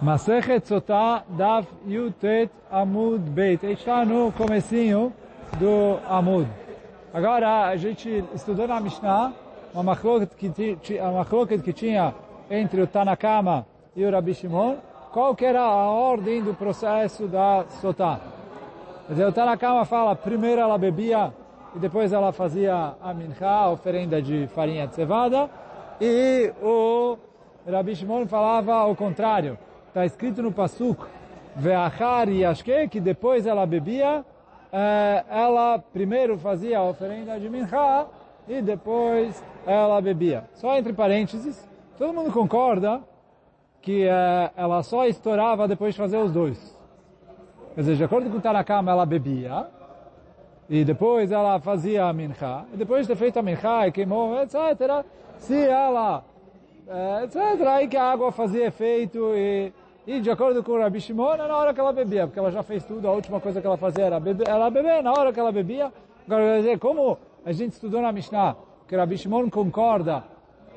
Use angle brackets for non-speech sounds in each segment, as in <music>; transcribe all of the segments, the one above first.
Masechet Sotá Daf Yutet Amud Beit. Está no comecinho do Amud. Agora, a gente estudou na Mishnah uma machloket que, que tinha entre o Tanakama e o Rabi Shimon, qual que era a ordem do processo da. Quer dizer, o Tanakama fala, primeiro ela bebia e depois ela fazia a mincha, a oferenda de farinha de cevada, e o Rabi Shimon falava ao contrário está escrito no Pasuk, Veachar Yashke, que depois ela bebia, eh, ela primeiro fazia a oferenda de Mincha e depois ela bebia. Só entre parênteses, todo mundo concorda que eh, ela só estourava depois de fazer os dois. Quer dizer, de acordo com o Tanakama, ela bebia, e depois ela fazia a mincha, e depois de ter feito a mincha e queimou, etc., se ela, eh, etc., aí que a água fazia efeito e e de acordo com o Rabi Shimon, é na hora que ela bebia, porque ela já fez tudo, a última coisa que ela fazia era beber, ela beber na hora que ela bebia. Agora, dizer, como a gente estudou na Mishnah, que o Rabi Shimon concorda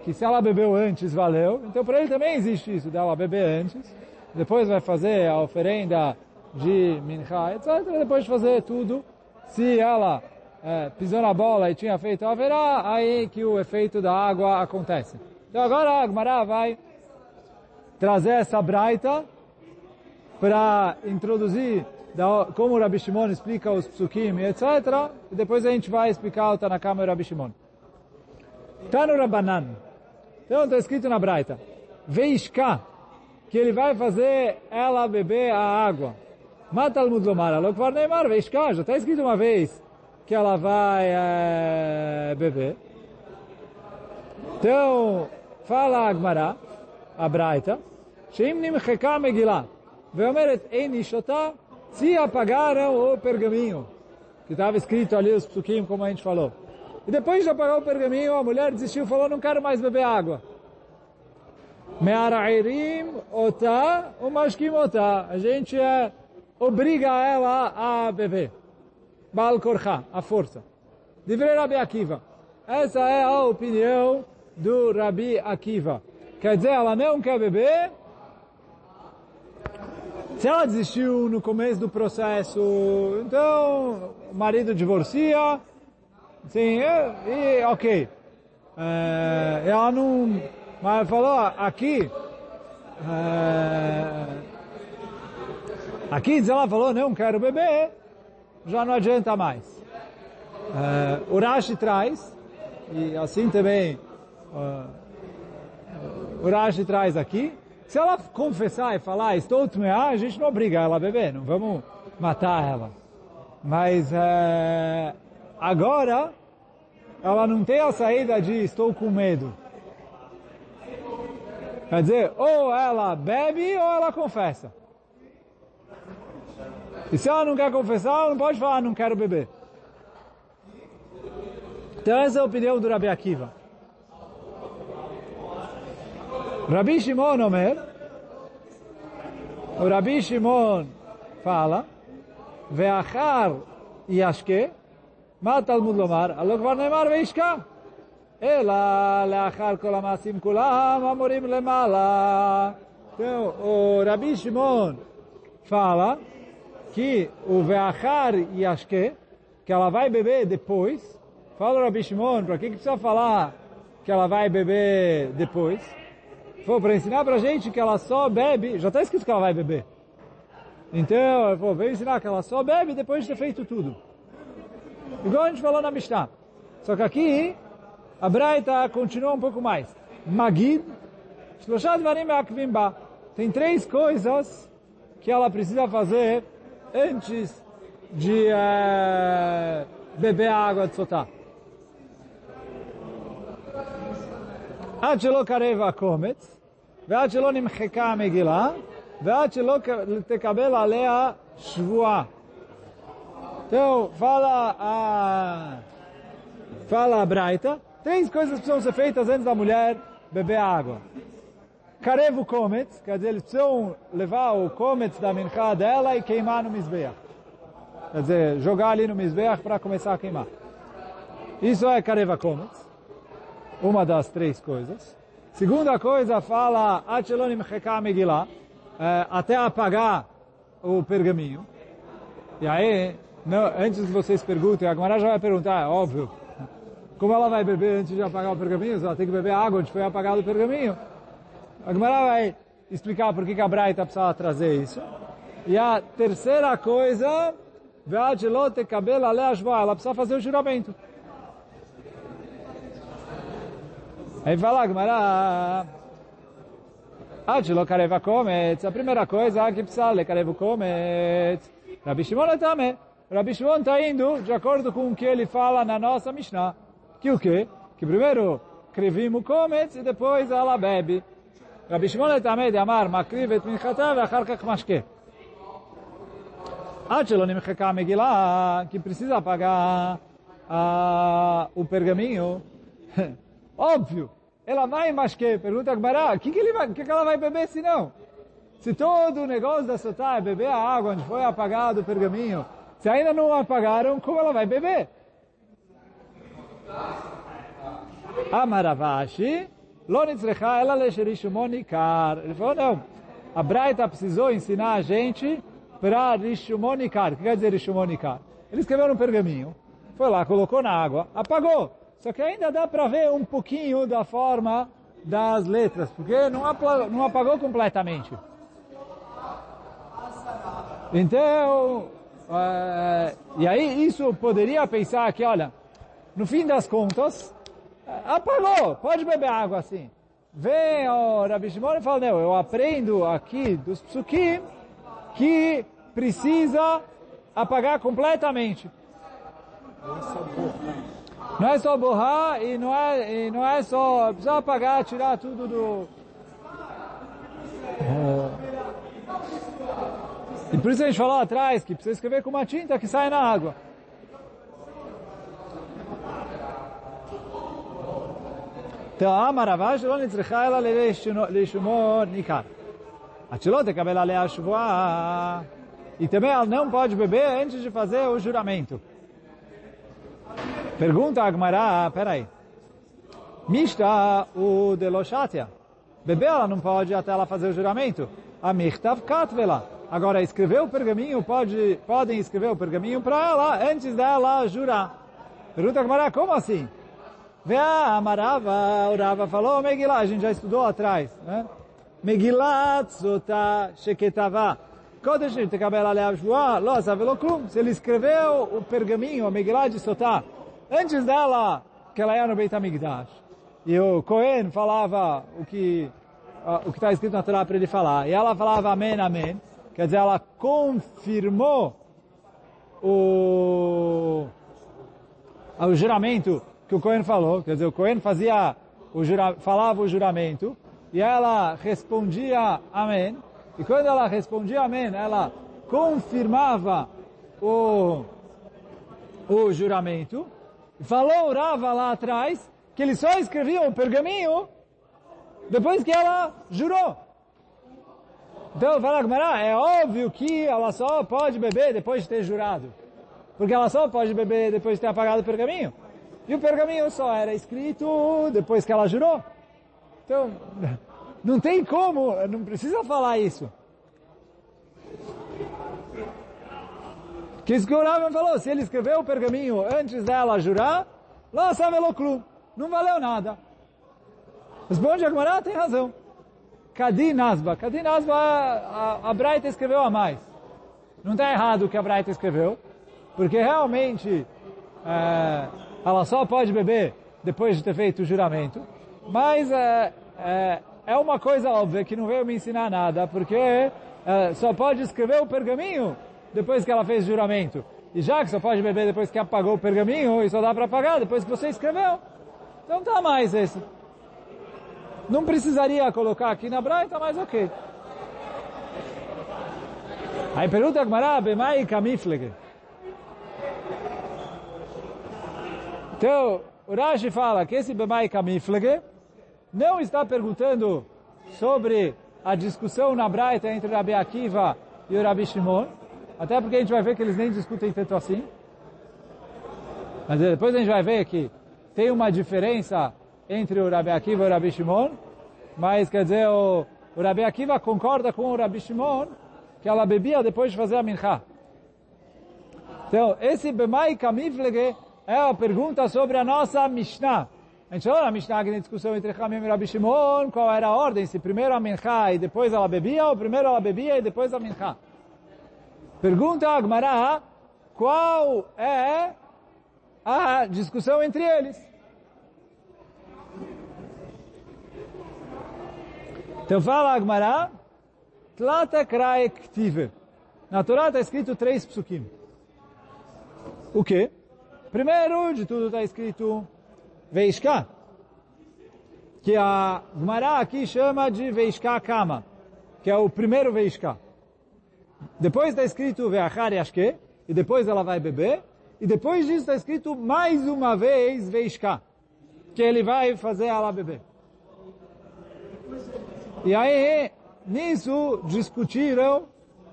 que se ela bebeu antes, valeu. Então, para ele também existe isso, dela beber antes. Depois vai fazer a oferenda de mincha, etc. Depois de fazer tudo, se ela é, pisou na bola e tinha feito a verá, aí que o efeito da água acontece. Então agora a Agmará vai trazer essa braita para introduzir da, como o Rabi Shimon explica os psukim, etc. E depois a gente vai explicar o Tanakama e o Rabi Shimon. Tano Rabanan. Então está escrito na braita. Veishka, que ele vai fazer ela beber a água. Mata al mudlomar, alokvar neymar, veishka. Já está escrito uma vez que ela vai é, beber. Então, fala a Agmará, a braita, שאם נמחקה מגילה ואומרת אין איש אותה, se apagaram o pergaminho, que estava escrito ali os psukim, como a gente falou. E depois de apagar o pergaminho, a mulher desistiu e falou, não quero mais beber água. Me'arairim otá, o mashkim otá. A gente é, obriga ela a beber. Baal korcha, a força. Divrei Rabi Akiva. Essa é a opinião do Rabi Akiva. Quer dizer, ela não quer beber, se ela desistiu no começo do processo, então o marido divorcia, sim, e, e ok. É, ela não, mas falou aqui, é, aqui ela falou não quero beber, já não adianta mais. É, o traz, e assim também uh, o traz aqui, se ela confessar e falar, estou tmeá, a gente não obriga ela a beber, não vamos matar ela. Mas é, agora, ela não tem a saída de estou com medo. Quer dizer, ou ela bebe ou ela confessa. E se ela não quer confessar, ela não pode falar, não quero beber. Então essa é a opinião do Rabi Akiva. Rabi Shimon Omer, o Rabi Shimon fala, Veachar Yashke, מה תלמוד לומר? הלא כבר נאמר וישקע. אלא לאחר כל המעשים כולם אמורים למעלה. Então, o Rabi Shimon fala que o Veachar Yashke, que ela vai beber depois, fala o Rabi Shimon, para que, que precisa falar que ela vai beber depois? Foi para ensinar para a gente que ela só bebe, já está escrito que ela vai beber. Então, vou veio ensinar que ela só bebe depois de ter feito tudo. Igual a gente falou na Mishnah. Só que aqui, a Braita continua um pouco mais. Magid, Shloshad Varim. Tem três coisas que ela precisa fazer antes de uh, beber a água de Sotá. עד שלא קרב הקומץ, ועד שלא נמחקה המגילה, ועד שלא תקבל עליה שבועה. Então, fala a, fala a Braita, três coisas precisam ser feitas antes da mulher beber água. Carevo comets, quer dizer, eles precisam levar o comets da mincha dela e queimar no misbeach. Quer dizer, jogar ali no misbeach para começar a queimar. Isso é careva comets uma das três coisas. Segunda coisa, fala, Achelonim Megillah, é, até apagar o pergaminho. E aí, não, antes que vocês perguntem, a Gemara já vai perguntar, é óbvio, como ela vai beber antes de apagar o pergaminho? Ela tem que beber água onde foi apagado o pergaminho. A Gemara vai explicar por que a Braita precisava trazer isso. E a terceira coisa, ela precisa fazer o juramento. Aí vai lá, Gmará. Adilo Kareva Kometz. A primeira coisa que precisa ler Kareva Kometz. Rabi Shimon Atame. Rabi Shimon está indo de acordo com o que ele fala na nossa Mishnah. Que o quê? Que primeiro crivimo Kometz e depois ela bebe. Rabi Shimon Atame de Amar Makriv et Minchata ve'achar kach mashke. Adilo Nimchaka Megillah. Que precisa pagar ah, o pergaminho. <laughs> óbvio, ela vai masque, pergunta a Gmará, o que, que, ele vai, que, que ela vai beber se não? Se todo o negócio da sotá é beber a água onde foi apagado o pergaminho, se ainda não apagaram, como ela vai beber? Amaravashi, Lonitzrecha, ela lecherishimonikar. Ele falou, não, a Braita precisou ensinar a gente para Rishumonikar. O que quer dizer Rishumonikar? Ele escreveu no pergaminho, foi lá, colocou na água, apagou. Só que ainda dá para ver um pouquinho da forma das letras, porque não, apagou, não apagou completamente. Então, é, e aí isso poderia pensar que, olha, no fim das contas, apagou, pode beber água assim. Vem o Rabi Shimon e fala, não, eu aprendo aqui dos psukim que precisa apagar completamente. Não é só borrar e não é, e não é só... Precisa apagar, tirar tudo do... É. E por isso a gente falou atrás que precisa escrever com uma tinta que sai na água. Então, a maravaj não necessita ela leishumor nikar. A tirou de E também ela não pode beber antes de fazer o juramento. Pergunta Agmará, peraí. Mishta o deloshatia. Beber ela não pode até ela fazer o juramento. A michtav katvela. Agora, escrever o pergaminho, pode, podem escrever o pergaminho para ela antes dela jurar. Pergunta Agmará, como assim? Vê a Amarava, o Rava falou, Megillah, a gente já estudou atrás, né? Megillah tzota sheketava. Kodesh tekabel aleav shvoah, lo klum. Se ele escreveu o pergaminho, a Megillah de antes dela, que ela ia no Beit HaMikdash, e o Cohen falava o que o que está escrito na Torá para ele falar, e ela falava amém, amém, quer dizer, ela confirmou o, o juramento que o Cohen falou, quer dizer, o Cohen fazia o jura, falava o juramento e ela respondia amém. E quando ela respondia amém, ela confirmava o, o juramento. Falou Rava lá atrás que ele só escrevia o pergaminho depois que ela jurou. Então, fala Gmará, é óbvio que ela só pode beber depois de ter jurado. Porque ela só pode beber depois de ter apagado o pergaminho. E o pergaminho só era escrito depois que ela jurou. Então, <laughs> não tem como, não precisa falar isso. Que que o Raven falou, se ele escreveu o pergaminho antes dela jurar, lá clube, não valeu nada. Responde Agmará, tem razão. Kadi Nasba. Kadi Nasba, a, a Braita escreveu a mais. Não está errado o que a Braita escreveu, porque realmente é, ela só pode beber depois de ter feito o juramento. Mas é, é, é uma coisa óbvia que não veio me ensinar nada, porque é, só pode escrever o pergaminho depois que ela fez juramento. E já que só pode beber depois que apagou o pergaminho, e só dá para pagar depois que você escreveu. Então tá mais esse. Não precisaria colocar aqui na Braita, mas ok. Aí pergunta a Gmará, Bemai Kamiflege. Então, o Rashi fala que esse Bemai Kamiflege não está perguntando sobre a discussão na Braita entre Rabi Akiva e o Rabi Shimon, até porque a gente vai ver que eles nem discutem tanto assim. Mas depois a gente vai ver que tem uma diferença entre o Rabi Akiva e o Rabi Shimon, mas quer dizer, o, o Rabi Akiva concorda com o Rabi Shimon que ela bebia depois de fazer a mincha. Então, esse Bemai Kamiflege é a pergunta sobre a nossa Mishnah. A gente falou na Mishnah que tem discussão entre Hamim e Rabi Shimon, qual era a ordem, se primeiro a mincha e depois ela bebia, ou primeiro ela bebia e depois a mincha. Pergunta a Agmará, qual é a discussão entre eles? Então fala Agmará, Tlata Krae. Na Torá está escrito três psukim. O quê? Primeiro de tudo está escrito Veishka, que a Gmará aqui chama de Veishka Kama, que é o primeiro Veishka. Depois está escrito Veachar Yashke, e depois ela vai beber, e depois disso está escrito mais uma vez Veishka, que ele vai fazer ela beber. E aí, nisso, discutiram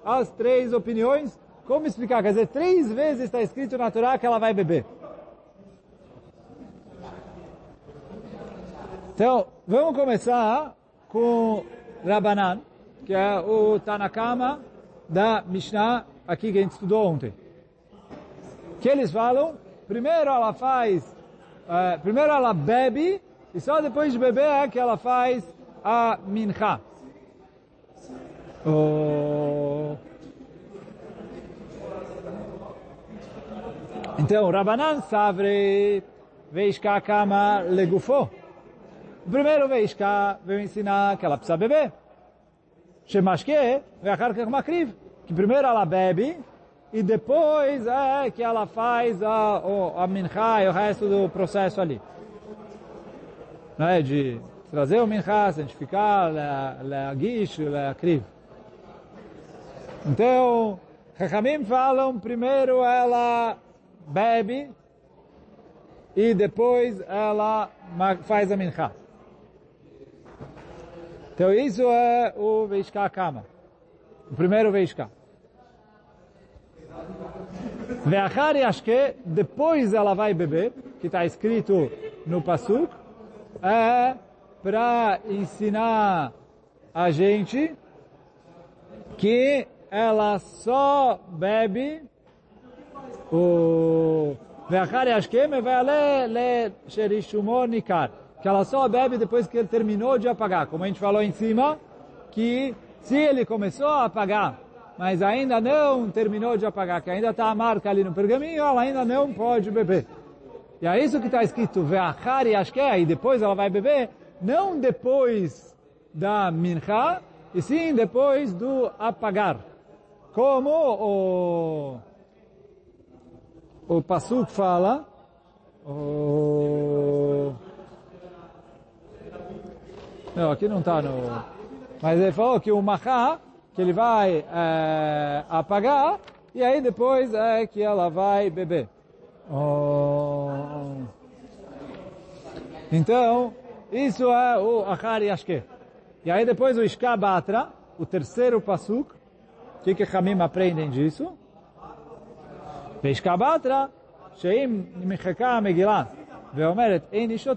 as três opiniões. Como explicar? Quer dizer, três vezes está escrito na Torá que ela vai beber. Então, vamos começar com Rabanan, que é o Tanakama da Mishnah, aqui que a gente estudou ontem. Que eles falam, primeiro ela faz, uh, primeiro ela bebe, e só depois de beber é que ela faz a mincha. Oh. Então, Rabanan Savre Veishka Kama Legufo. Primeiro Veishka veio ensinar que ela precisa beber. Shemashke Veachar Makriv. Que primeiro ela bebe e depois é que ela faz a, a, a mincha e o resto do processo ali. Não é de trazer o mincha, santificar, leagish, leakriv. Então, Chachamim falam, primeiro ela bebe e depois ela faz a mincha. Então isso é o Veishka Kama. O primeiro Veishka. Veachar Yashke, depois ela vai beber, que está escrito no Pasuk, é para ensinar a gente que ela só bebe o Veachar Yashkem vai ler Sherishumor Nikar. Que ela só bebe depois que ele terminou de apagar. Como a gente falou em cima, que se ele começou a apagar, mas ainda não terminou de apagar, que ainda está a marca ali no pergaminho, ela ainda não pode beber. E é isso que está escrito, Veachar Yashkem, e depois ela vai beber, não depois da mincha, e sim depois do apagar. Como o, o Pasuk fala, o, não, aqui não está no... Mas ele falou que o Mahá, que ele vai é, apagar, e aí depois é que ela vai beber. Oh. Então, isso é o Achar Yashke. E aí depois o Ishkabatra, o terceiro pasuk, o que que Hamim aprendem disso? וישכבתרא, שאם נמחקה המגילה ואומרת אין איש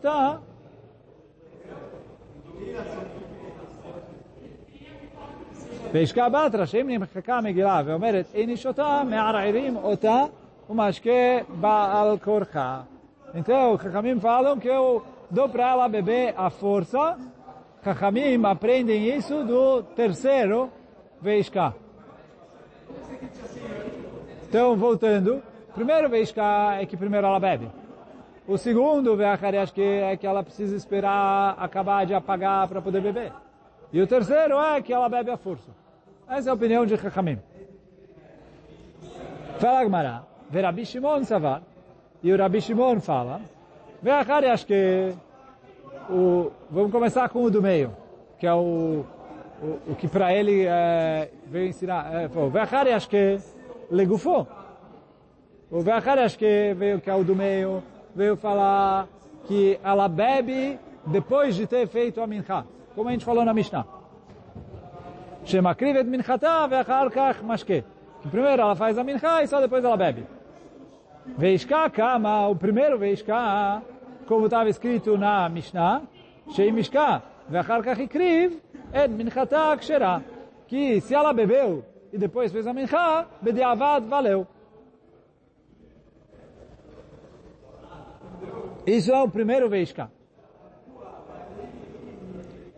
אותה, וישכבתרא, שאם נמחקה המגילה ואומרת אין איש אותה, מערערים אותה ומשקה בעל כורחה. Então, Chachamim falam que eu dou para ela beber a força. Chachamim aprendem isso do terceiro Veishka. Então, voltando, primeiro Veishka é que primeiro ela bebe. O segundo Veachariashke é que ela precisa esperar acabar de apagar para poder beber. E o terceiro é que ela bebe a força. Essa é a opinião de Chachamim. Fala Gmará, Verabi Shimon Savar, e o Rabi Shimon fala, Veachariashke o, vamos começar com o do meio, que é o, o, o que para ele é, veio ensinar. É, acho que legufou. O acho que veio que é o do meio, veio falar que ela bebe depois de ter feito a mincha, como a gente falou na Mishnah. Shemakrivet minchata ve'achar kach mashke. Que primeiro ela faz a mincha e só depois ela bebe. Veishka kama, o primeiro veishka como estava escrito na Mishnah, Shei Mishka, Vechar Kach Ikriv, É minchata ksherá. Que se ela bebeu e depois fez a minchá, bediavad valeu. Isso é o primeiro veishka.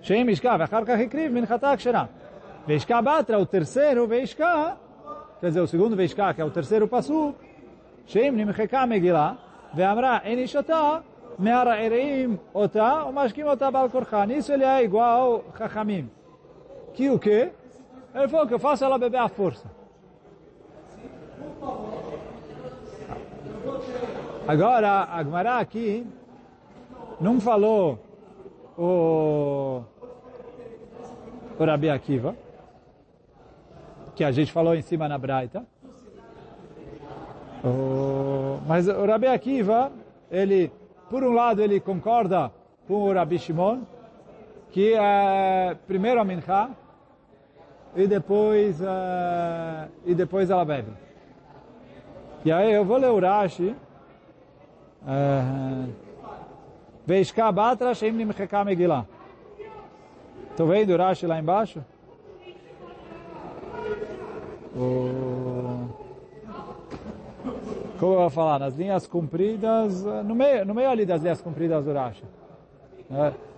Shem ishka, v'achar kach ikriv minchata ksherá. Veishka batra, o terceiro veishka, quer dizer, o segundo veishka, que é o terceiro passo, Shem nimcheka megillah, ve'amra en ishata, מערערים אותה ומשקים אותה בעל כורחה. Nisso ele é igual Chachamim. Que o quê? Ele falou que eu faço ela beber à força. Agora, a Gemara aqui não falou o, o Rabi Akiva, que a gente falou em cima na Braita. O, mas o Rabi Akiva, ele por um lado, ele concorda com o Rabi Shimon, que é primeiro a mincha e depois, uh, e depois ela bebe. E aí eu vou ler o Rashi. Veishka batra shem nimcheka megillah. Estou vendo o Rashi lá embaixo? O como eu vou falar, nas linhas compridas, no meio, no meio ali das linhas compridas do Rashi.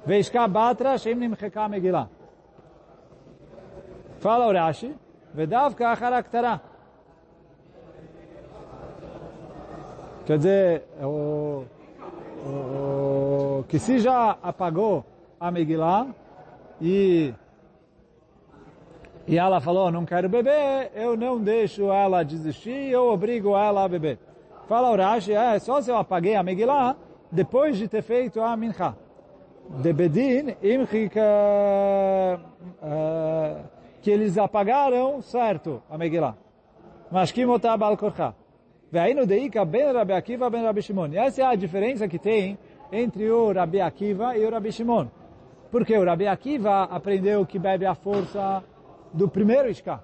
Veishka batra shem nimcheka megillah. Fala o Rashi, vedavka acharaktara. Quer dizer, o, o, que se já apagou a Megillah e e ela falou, não quero beber, eu não deixo ela desistir, eu obrigo ela a beber. Fala o Rashi, é só se eu apaguei a Megillah depois de ter feito a Mincha. De Bedin, imchik, uh, uh, que eles apagaram, certo, a Megillah. Mas que motar balkorcha. Veio deika ben Rabi Akiva ben Rabi Shimon. E essa é a diferença que tem entre o Rabi Akiva e o Rabi Shimon. Porque o Rabi Akiva aprendeu que bebe a força do primeiro Ishka.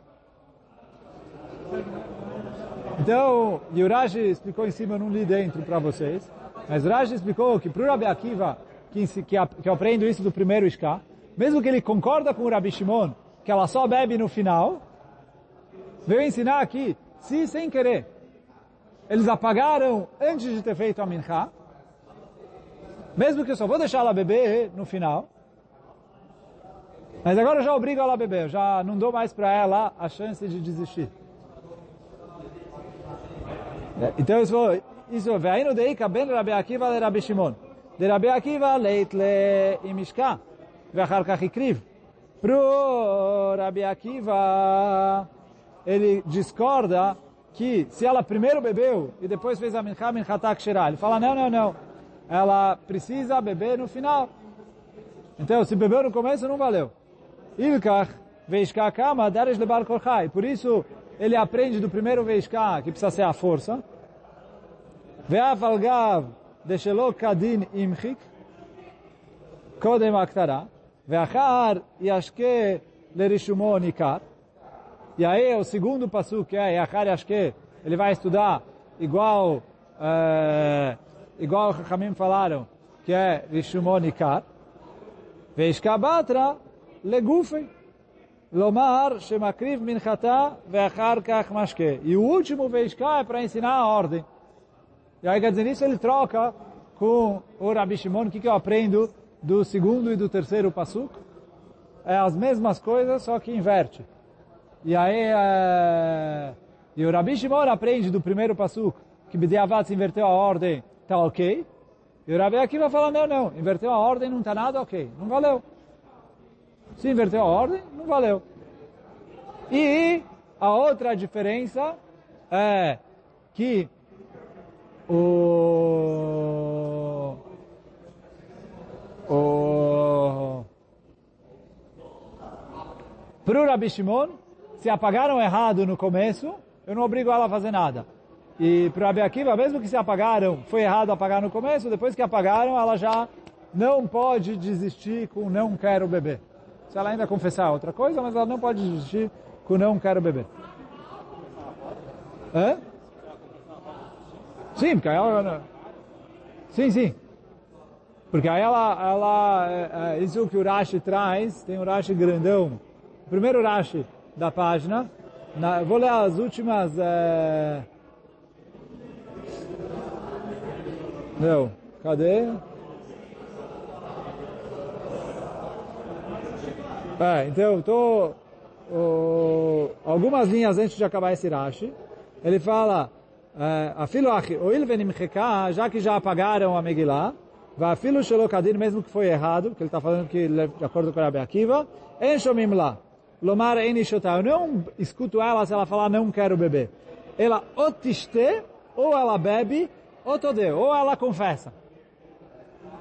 Então, e o Rashi explicou em cima, eu não li dentro para vocês, mas o Rashi explicou que para o Rabi Akiva, que, que, que aprendo isso do primeiro Ishka, mesmo que ele concorda com o Rabi Shimon, que ela só bebe no final, veio ensinar aqui, se sem querer, eles apagaram antes de ter feito a mincha, mesmo que eu só vou deixar ela beber no final, mas agora eu já obrigo ela a beber, já não dou mais para ela a chance de desistir. Então isso foi, isso vai no deika ben Rabi Akiva de Rabi Shimon. De Rabi Akiva leit le imishka, ואחר כך הקריב. Pro Rabi Akiva, ele discorda que se ela primeiro bebeu e depois fez a minchá, minchá tá shirá. Ele fala, não, não, não. Ela precisa beber no final. Então, se bebeu no começo, não valeu. Ilkach veishká kama deres lebar korchai. Por isso, ele aprende do primeiro veishka que precisa ser a força. Ve'af algav deshelo kadin imchik. Kodem aktará. Ve'achar yashke lerishumo nikar. E aí o segundo passo que é Yachar Yashke, ele vai estudar igual uh, igual os Chachamim falaram, que é Rishumo Nikar. Veishka Batra Legufei. Lomar Shemakriv Minchata Veachar Kach Mashke. E o último Veishka é para ensinar a ordem. E aí, quer dizer, nisso ele troca com o Rabi Shimon, o que, que eu aprendo do segundo e do terceiro pasuk? É as mesmas coisas, só que inverte. E aí, é... e o Rabi Shimon aprende do primeiro pasuk, que Bediavat se inverteu a ordem, tá ok. E o Rabi Akiva fala, não, não, inverteu a ordem, não está nada ok, não valeu. Se inverteu a ordem, não valeu. E a outra diferença é que o o para o Rabi Shimon, se apagaram errado no começo, eu não obrigo ela a fazer nada. E para o Rabi Akiva, mesmo que se apagaram, foi errado apagar no começo, depois que apagaram, ela já não pode desistir com não quero beber. Se ela ainda confessar outra coisa, mas ela não pode desistir com não quero beber. Hã? Sim, porque ela... Sim, sim. Porque aí ela, ela é, é, isso que o Rashi traz, tem o Rashi grandão. O primeiro Rashi da página, na, vou ler as últimas... É... Não, cadê? É, então, estou... algumas linhas antes de acabar esse Rashi, ele fala, afilo achi, oil venimcheka, já que já apagaram a Megillah, afilo shelokadir, mesmo que foi errado, que ele está falando que de acordo com a Rabi Akiva, enshomim lá, lomar enishotar, eu não escuto ela se ela falar não quero beber. Ela otiste, ou ela bebe, ou tode, ou ela confessa.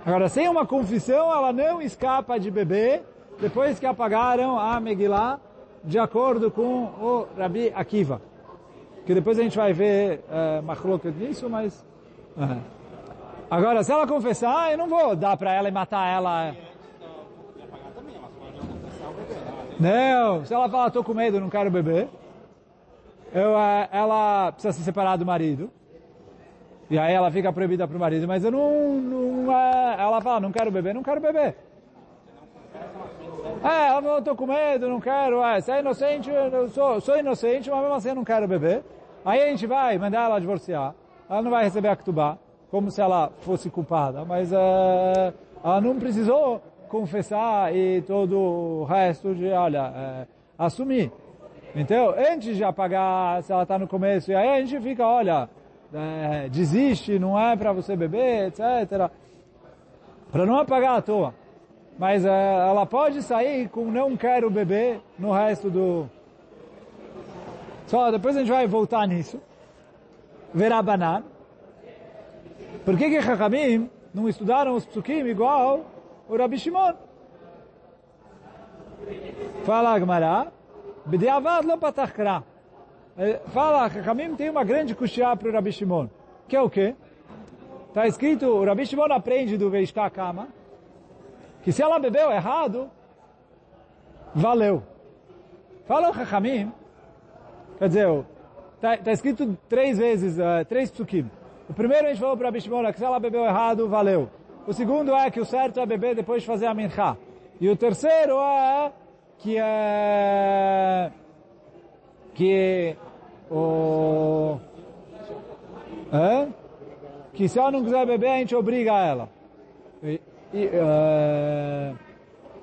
Agora, sem uma confissão, ela não escapa de beber, depois que apagaram a Megillah, de acordo com o Rabi Akiva que depois a gente vai ver uh, machloket nisso, mas... Agora, se ela confessar, ah, eu não vou dar para ela e matar ela. Não, se ela falar, estou com medo, não quero beber, eu, uh, ela precisa se separar do marido. E aí ela fica proibida para o marido, mas eu não, não uh, ela fala, não quero beber, não quero beber. É, ela falou, estou com medo, não quero, é, você é inocente, eu sou, sou inocente, mas mesmo assim eu não quero beber. Aí a gente vai mandar ela divorciar, ela não vai receber a ktubá, como se ela fosse culpada, mas uh, ela não precisou confessar e todo o resto de, olha, uh, assumir. Então, antes de apagar, se ela está no começo, e aí a gente fica, olha, uh, desiste, não é para você beber, etc. Para não apagar à toa. Mas ela pode sair com não quero beber no resto do, só depois a gente vai voltar nisso. Verabanan. Por que que Chachamim não estudaram os psukim igual o Rabi Shimon? Fala Agmará. B'diavad lo patachkra. Fala, Chachamim tem uma grande kushia para o Rabi Shimon. Que é o quê? Está escrito, o Rabi Shimon aprende do Veishka Kama, que se ela bebeu errado, valeu. Fala o Chachamim, Quer dizer, está tá escrito três vezes, uh, três psukim. O primeiro a gente falou para Bishmona que se ela bebeu errado, valeu. O segundo é que o certo é beber depois de fazer a mincha. E o terceiro é que é que o é? que se ela não quiser beber a gente obriga ela. E, e, uh,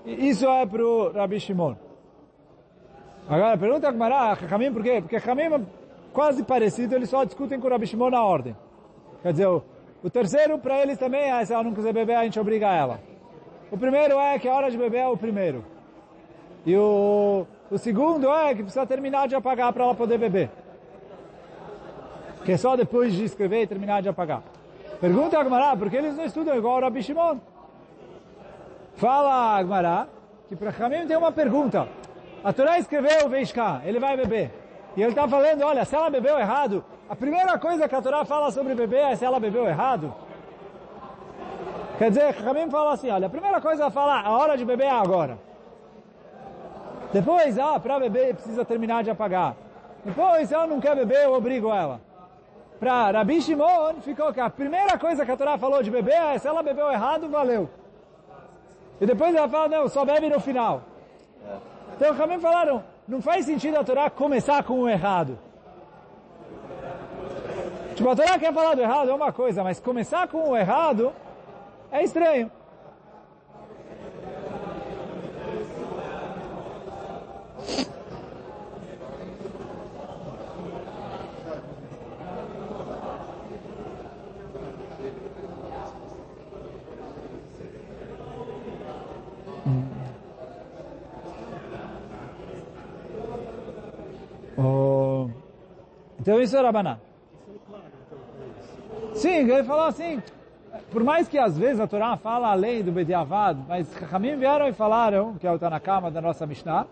isso é para o Rabi Shimon. Agora, pergunta a Gmará, Hamim por quê? Porque Hamim é quase parecido, eles só discutem com o Rabi Shimon na ordem. Quer dizer, o, o terceiro para eles também é, se ela não quiser beber, a gente obriga ela. O primeiro é que a hora de beber é o primeiro. E o, o segundo é que precisa terminar de apagar para ela poder beber. Que é só depois de escrever e terminar de apagar. Pergunta a Gmará, por que eles não estudam igual o Rabi Shimon? Fala a Gmará, que para Hamim tem uma pergunta. A Torá escreveu Veishka, ele vai beber. E ele está falando, olha, se ela bebeu errado, a primeira coisa que a Torá fala sobre beber é se ela bebeu errado. Quer dizer, Ramim fala assim, olha, a primeira coisa a falar, a hora de beber é agora. Depois, ah, para beber precisa terminar de apagar. Depois, se ela não quer beber, eu obrigo ela. Para Rabi Shimon, ficou que a primeira coisa que a Torá falou de beber é se ela bebeu errado, valeu. E depois ela fala, não, só bebe no final. Então, também falaram, não faz sentido a Torá começar com o errado. Tipo, a Torá quer falar do errado é uma coisa, mas começar com o errado é estranho. Então isso é Rabaná. Sim, ele falou assim, por mais que às vezes a Torá fala além do Bediavad, mas Ramim vieram e falaram, que é o Tanakama da nossa Mishnah,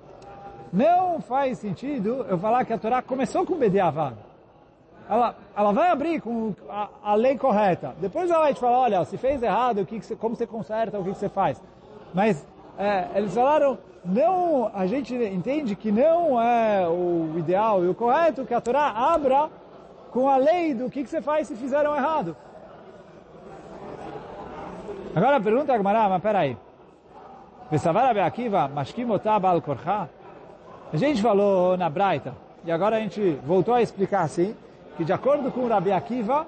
não faz sentido eu falar que a Torá começou com Bediavad. Ela, ela vai abrir com a, a, lei correta. Depois ela vai te falar, olha, se fez errado, o que, que você, como você conserta, o que, que você faz. Mas é, eles falaram, não, a gente entende que não é o ideal e o correto que a Torá abra com a lei do que, que você faz se fizeram errado. Agora pergunta a Gemara, mas peraí. A gente falou na Braita, e agora a gente voltou a explicar assim, que de acordo com o Rabi Akiva,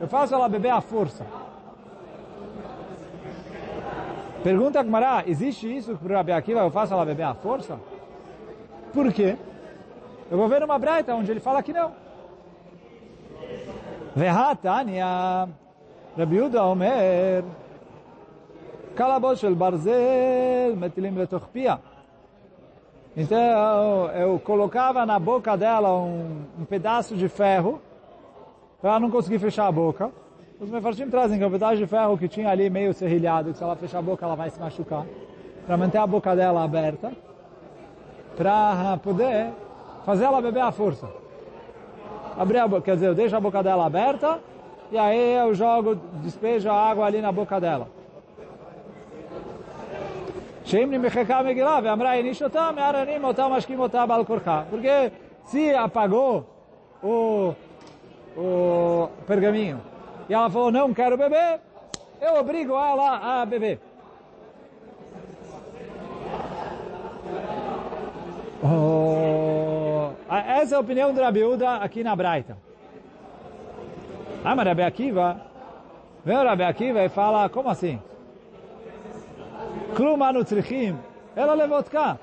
eu faço ela beber à força. Pergunta a Gemara, existe isso para o Rabi Akiva, eu faço ela beber à força? Por quê? Eu vou ver uma Braita onde ele fala que não. Rabi Yuda Omer, Kalabot shel barzel metilim pia. Então, eu colocava na boca dela um, um pedaço de ferro, para ela não conseguir fechar a boca. Os mefarshim trazem que é um pedaço de ferro que tinha ali meio serrilhado, que se ela fechar a boca ela vai se machucar, para manter a boca dela aberta, para poder fazer ela beber à força. Abrir a boca, quer dizer, eu deixo a boca dela aberta, e aí eu jogo, despejo a água ali na boca dela. Porque se apagou o, o pergaminho e ela falou, não quero beber, eu obrigo ela a beber. Oh, essa é a opinião do Rabiuda aqui na Braita. Ah, mas Rabi Akiva, vem o Rabi Akiva e fala, como assim? Klum anu tzrichim, ela levou cá.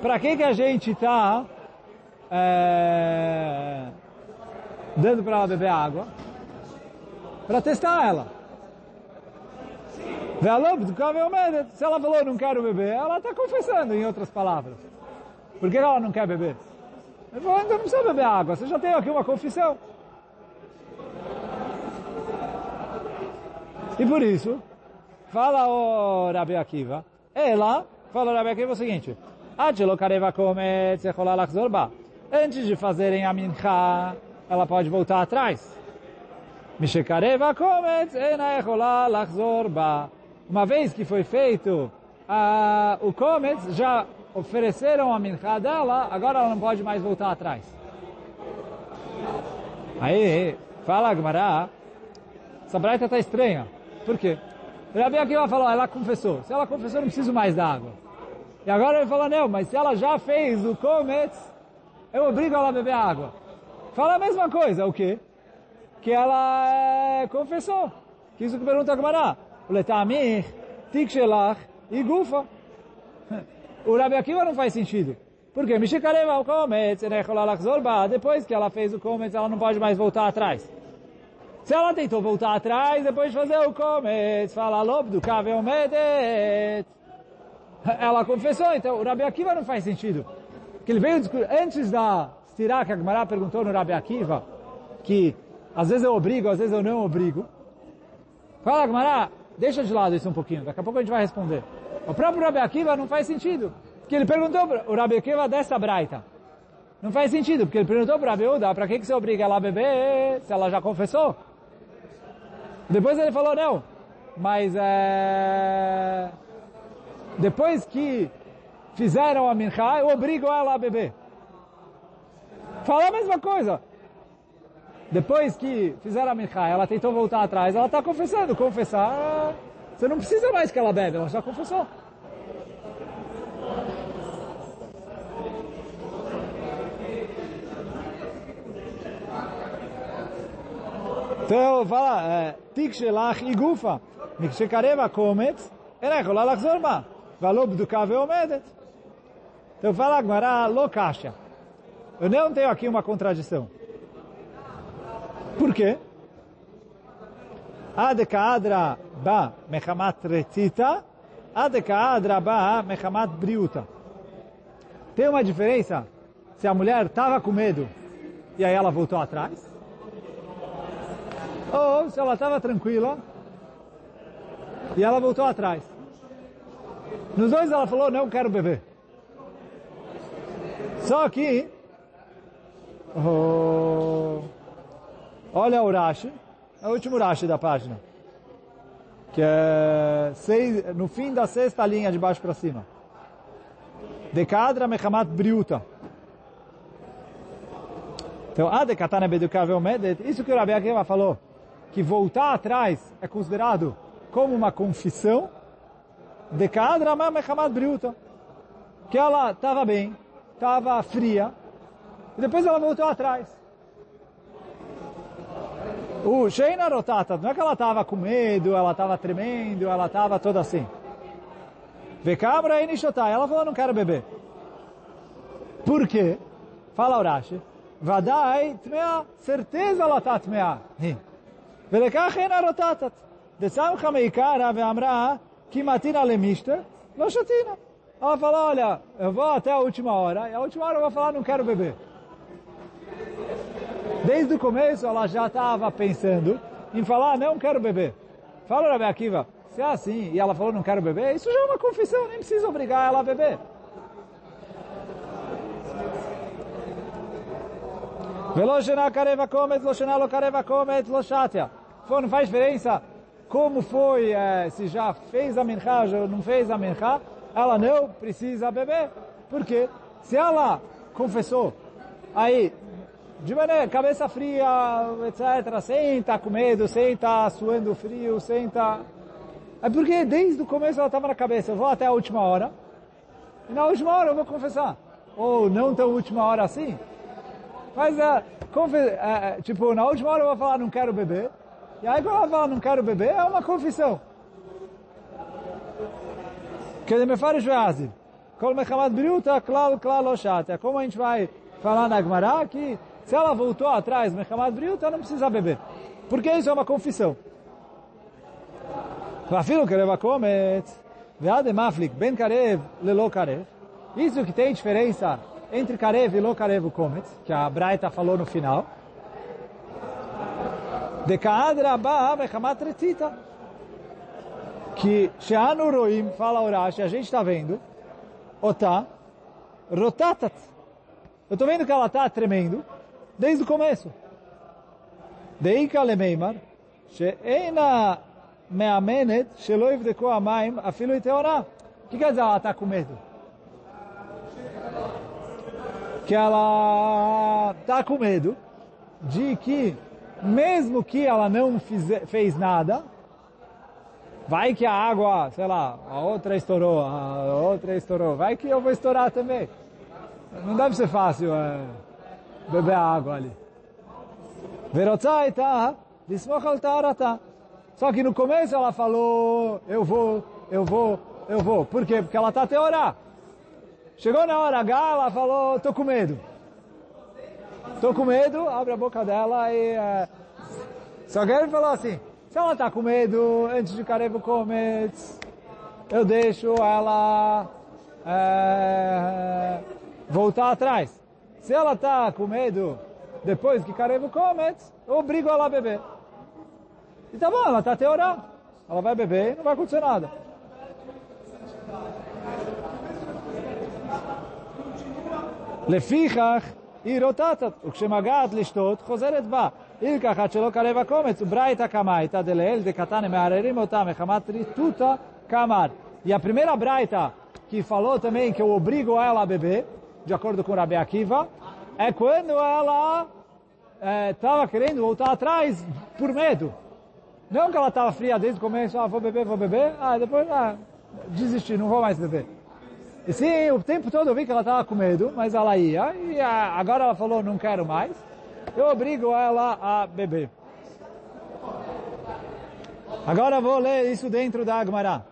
Para que que a gente está é, dando para ela beber água? Para testar ela. Se ela falou não quero beber, ela está confessando, em outras palavras. Por que ela não quer beber? Ele falou, então não precisa beber água, você já tem aqui uma confissão. E por isso, Fala o Rabi Akiva. Ela, fala o Rabi Akiva o seguinte. Antes de fazerem a mincha, ela pode voltar atrás. Uma vez que foi feito a, o kometz, já ofereceram a mincha dela, agora ela não pode mais voltar atrás. Aí, fala Gmará, essa braita está estranha. Por quê? Rabi Akiva falou, ela confessou. Se ela confessou, não preciso mais da água. E agora ele falou, não, mas se ela já fez o kometz, eu obrigo ela a beber água. Fala a mesma coisa, o quê? Que ela é, confessou. Que isso que pergunta a Gemara. O letamich, tikshelach e gufa. O Rabi Akiva não faz sentido. Por quê? Mishikareva o kometz, depois que ela fez o kometz, ela não pode mais voltar atrás. Se ela tentou voltar atrás, depois de fazer o comet, fala lobo do kavel medet. Ela confessou, então o Rabi Akiva não faz sentido. Que ele veio antes da Stirá, que a Gemara perguntou no Rabi Akiva, que às vezes eu obrigo, às vezes eu não obrigo. Fala, Gemara, deixa de lado isso um pouquinho, daqui a pouco a gente vai responder. O próprio Rabi Akiva não faz sentido. Porque ele perguntou o Rabi Akiva dessa braita. Não faz sentido, porque ele perguntou para Rabi Uda, para que, que você obriga ela a beber se ela já confessou? Depois ele falou, não, mas é... depois que fizeram a mincha, eu obrigo ela a beber. Fala a mesma coisa. Depois que fizeram a mincha, ela tentou voltar atrás, ela está confessando. Confessar, você não precisa mais que ela bebe, ela já confessou. Então fala, תיק שלך היא גופה. כשקרב הקומץ, אינה יכולה לחזור בה, והלא בדוקה ועומדת. Então fala agora, lo caixa. Eu não tenho aqui uma contradição. Por quê? Adekadra ba mechamat retita, adekadra ba mechamat briuta. Tem uma diferença se a mulher estava com medo e aí ela voltou atrás? Ou se ela estava tranquila e ela voltou atrás. Nos dois ela falou, não quero beber. Só que, oh, olha o Rashi, é o último Rashi da página, que é seis, no fim da sexta linha de baixo para cima. Dekadra mechamat briuta. Então, a dekatana bedukavel medet, isso que o Rabi Akiva falou, que voltar atrás é considerado como uma confissão de Kadra Mechamat Briuta, que ela estava bem, estava fria, e depois ela voltou atrás. O Sheina Rotata, não é que ela estava com medo, ela estava tremendo, ela estava toda assim. Vekabra e Nishotai, ela falou, não quero beber. Por quê? Fala Urashi. Vadai tmea, certeza ela está tmea. ולכך אין הרוטטת. דסמכה מעיקרא ואמרה, כי מתינה למישתר, לא שתינה. Ela falou, olha, eu vou até a última hora, e a última hora eu vou falar, não quero beber. Desde o começo ela já estava pensando em falar, não quero beber. Fala, Rabi Akiva, se é assim, e ela falou, não quero beber, isso já é uma confissão, nem precisa obrigar ela a beber. Kareva. Não faz diferença como foi, é, se já fez a mincha ou não fez a mincha, ela não precisa beber. Por quê? Se ela confessou, aí, de maneira, cabeça fria, etc., sem estar com medo, sem estar suando frio, sem estar... É porque desde o começo ela estava na cabeça, eu vou até a última hora, e na última hora eu vou confessar. Ou não tão última hora assim. Mas, é, é, tipo, na última hora eu vou falar, não quero beber. E aí quando ela fala, não quero beber, é uma confissão. Que briuta, klal, klal, oshat. É como a gente vai falar na Gemara que se ela voltou atrás, Mechamad Briut, ela não precisa beber. Porque isso é uma confissão. Vafilo Kereva Kometz, Veade Maflik, Ben Karev, Lelo Karev. Isso que tem diferença entre Karev e Lo Karev o Kometz, que a Braita falou no final. De Kaadra Ba Mechamat Retita. Que Sheanu Roim, fala Urashi, a gente está vendo, Otá, Rotatat. Eu estou vendo que ela está tremendo, desde o começo. Deika Lemeimar, Sheena Meamenet, Shelo Ivdeko Amaim, Afilo Iteorá. O que quer dizer ela está com medo? Que ela está com medo de que, mesmo que ela não fiz, fez nada, vai que a água, sei lá, a outra estourou, a outra estourou, vai que eu vou estourar também. Não deve ser fácil é, beber água ali. Verotzai tá, desmochal tá. Só que no começo ela falou, eu vou, eu vou, eu vou. Por quê? Porque ela está até orar. Chegou na hora H, ela falou, tô com medo. Tô com medo, abre a boca dela e... É... Só que ele falou assim, se ela está com medo, antes de Karevo Comets, eu deixo ela é, voltar atrás. Se ela está com medo, depois que Karevo Comets, eu obrigo ela a beber. E tá bom, ela está até orar. Ela vai beber e não vai acontecer nada. לפיכך היא רוטטת, וכשמגעת לשתות חוזרת בה. אילקח עד שלא קרב הקומץ, ברייתא קמייתא דלאל דקתנא מערערים אותה מחמת ריתותא כאמר. E a primeira braita que falou também que eu obrigo ela a beber, de acordo com Rabi Akiva, é quando ela estava é, querendo voltar atrás por medo. Não que ela estava fria desde o começo, ah, vou beber, vou beber, ah, depois, ah, desisti, não vou mais beber. E sim, o tempo todo eu vi que ela estava com medo, mas ela ia, e agora ela falou, não quero mais. Eu obrigo ela a beber. Agora vou ler isso dentro da Agmará.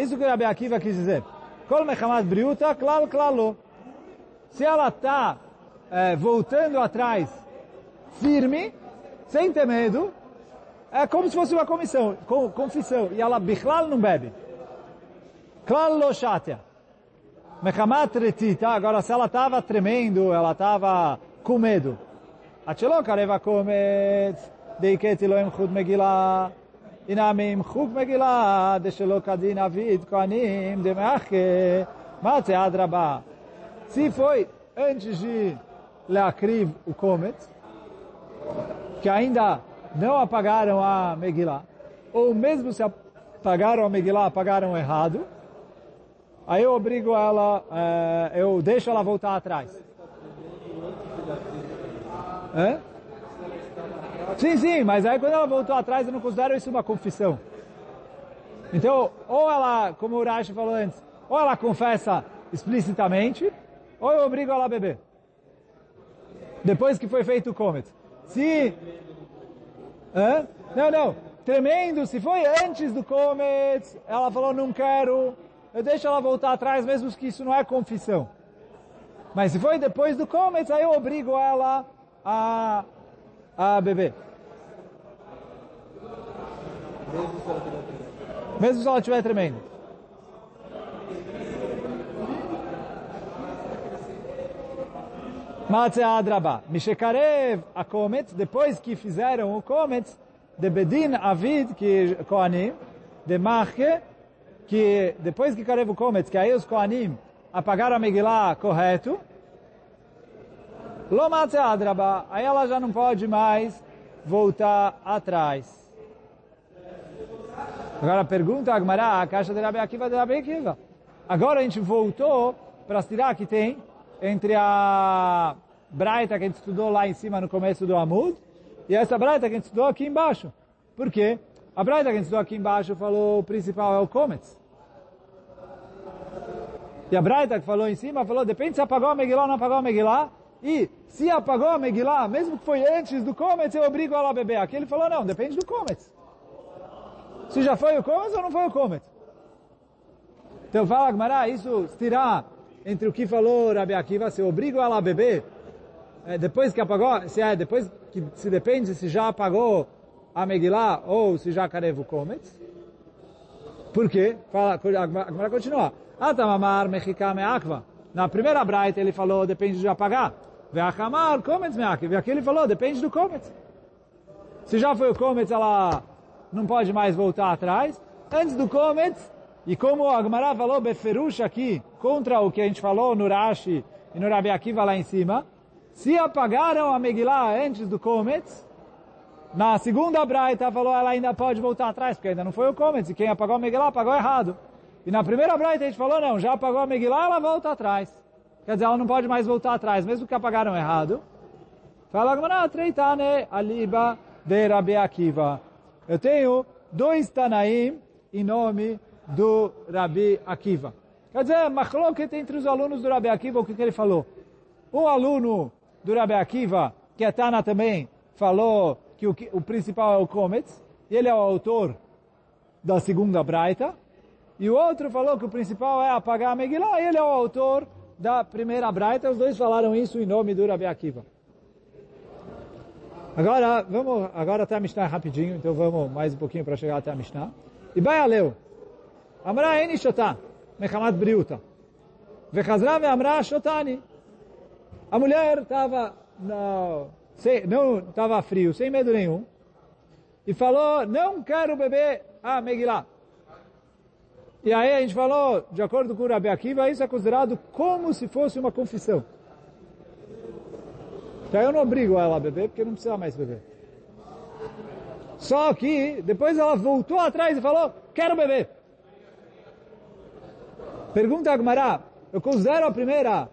Isso que o Rabi Akiva quis dizer. Kol mechamat briuta, klal klalo. Se ela está é, voltando atrás, firme, sem ter medo, é como se fosse uma comissão, confissão, e ela bichlal não bebe. Klal lo shatia. Mechamat retita, agora se ela estava tremendo, ela estava com medo. Atchelo kareva komet, deiketi loem chud megillah, inamim chuk megillah, deshelo kadin avid koanim, demeache, mate adraba. Se foi antes de Leakriv o Comet, que ainda não apagaram a Megillah, ou mesmo se apagaram a Megillah, apagaram errado, aí eu obrigo ela, é, eu deixo ela voltar atrás. É? Sim, sim, mas aí quando ela voltou atrás, eu não considero isso uma confissão. Então, ou ela, como o Rashi falou antes, ou ela confessa explicitamente, ou eu obrigo ela a beber. Depois que foi feito o comet. Se... Hã? Não, não. Tremendo, se foi antes do comet, ela falou, não quero, eu deixo ela voltar atrás, mesmo que isso não é confissão. Mas se foi depois do comet, aí eu obrigo ela a, a beber. Mesmo se ela estiver tremendo. Matze Adraba. Mishekarev a Komet, depois que fizeram o Komet, de Bedin Avid, que Koanim, de Marke, que depois que Karev o Komet, que aí os Koanim apagaram a Megillah correto, Lo Matze Adraba, aí ela já não pode mais voltar atrás. Agora pergunta a Agmará, a caixa de Rabi Akiva de Rabi Akiva. Agora a gente voltou para tirar que tem entre a Braita que a gente estudou lá em cima no começo do Amud e essa Braita que a gente estudou aqui embaixo. Por quê? A Braita que a gente estudou aqui embaixo falou o principal é o Comets. E a Braita que falou em cima falou, depende se apagou a Megillah ou não apagou a Megillah. E se apagou a Megillah, mesmo que foi antes do Comets, eu obrigo ela a beber. Aqui ele falou, não, depende do Comets. Se já foi o Comets ou não foi o Comets. Então fala, Gmará, isso tirar entre o que falou Rabi Akiva, se eu obrigo ela a beber, é, depois que apagou, se é, depois que se depende se já apagou a Megillah ou se já carevo Comets. Por quê? Fala, Gmará continua. Atamamar mechika me'akva. Na primeira braita ele falou, depende de apagar. Ve'achamar Comets me'akva. E aqui ele falou, depende do Comets. Se já foi o Comets, ela não pode mais voltar atrás. Antes do Comets, e como a Gemara falou Beferush aqui, contra o que a gente falou no Rashi e no Rabi Akiva lá em cima, se apagaram a Megillah antes do Comets, na segunda Braita falou ela ainda pode voltar atrás, porque ainda não foi o Comets, e quem apagou a Megillah apagou errado. E na primeira Braita a gente falou, não, já apagou a Megillah, ela volta atrás. Quer dizer, ela não pode mais voltar atrás, mesmo que apagaram errado. Fala a Gemara, Treitane aliba de Rabi Akiva. Eu tenho dois Tanaim em nome do Rabi Akiva. Quer dizer, machloket entre os alunos do Rabi Akiva, o que, que ele falou? Um aluno do Rabi Akiva, que é Tana também, falou que o, o principal é o Comets, e ele é o autor da segunda Braita, e o outro falou que o principal é apagar a Megillah, e ele é o autor da primeira Braita, os dois falaram isso em nome do Rabi Akiva. Agora, vamos agora até a Mishnah rapidinho, então vamos mais um pouquinho para chegar até a Mishnah. E Baaleu, Amra Eni Shotá, Mechamat Briuta. Vechazra Amra Shotani. A mulher estava não estava frio, sem medo nenhum, e falou, não quero beber a Megillah. E aí a gente falou, de acordo com o Rabi Akiva, isso é considerado como se fosse uma confissão. Então eu não obrigo ela a beber, porque não precisa mais beber. Só que depois ela voltou atrás e falou, quero beber. Pergunta a Gmará, eu considero a primeira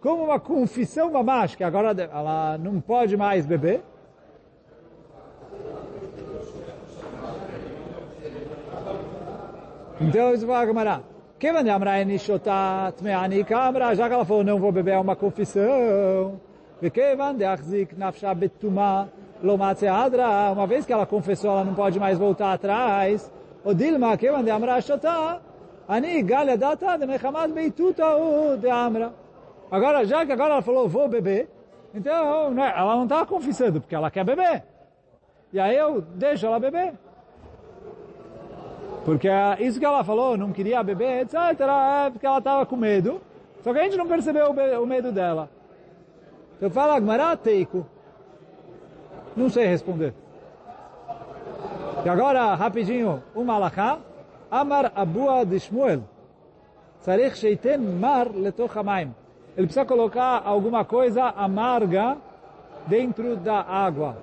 como uma confissão mamash, que agora ela não pode mais beber? Então isso vai Gmará. Kevan de Amra Enishotat Me'ani Kamra, já que ela falou não vou beber, é uma confissão. Vekevan deachzik nafsha betuma lomatse adra. Uma vez que ela confessou, ela não pode mais voltar atrás. O Dilma, kevan de amra shotah. Ani galha data de mechamad beituta u de amra. Agora, já que agora ela falou, vou beber, então não, ela não está confessando, porque ela quer beber. E aí eu deixo ela beber. Porque isso que ela falou, não queria beber, etc., é porque ela estava com medo. Só que a gente não percebeu o medo dela. Então fala Agmará Teiko. Não sei responder. E agora, rapidinho, uma alahá. Amar Abua de Shmuel. Sheiten mar letoch hamayim. Ele precisa colocar alguma coisa amarga dentro da água.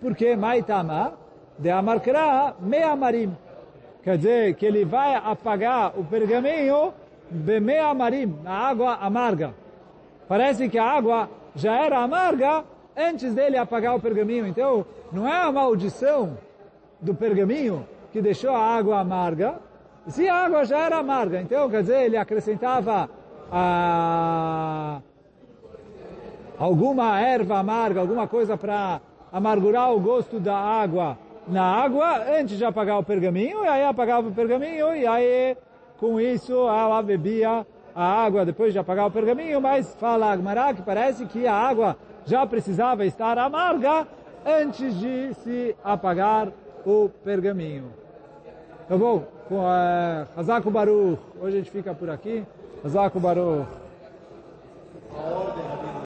Porque Maitama de amarkra me amarim. Quer dizer que ele vai apagar o pergaminho me amarim, na água amarga. Parece que a água já era amarga antes dele apagar o pergaminho. Então, não é a maldição do pergaminho que deixou a água amarga, se a água já era amarga. Então, quer dizer, ele acrescentava a... alguma erva amarga, alguma coisa para amargurar o gosto da água na água antes de apagar o pergaminho, e aí apagava o pergaminho, e aí com isso ela bebia a água depois de apagar o pergaminho, mas fala Agmará que parece que a água já precisava estar amarga antes de se apagar o pergaminho. Tá bom? Com uh, Hazako Baruch. Hoje a gente fica por aqui. Hazako Baruch.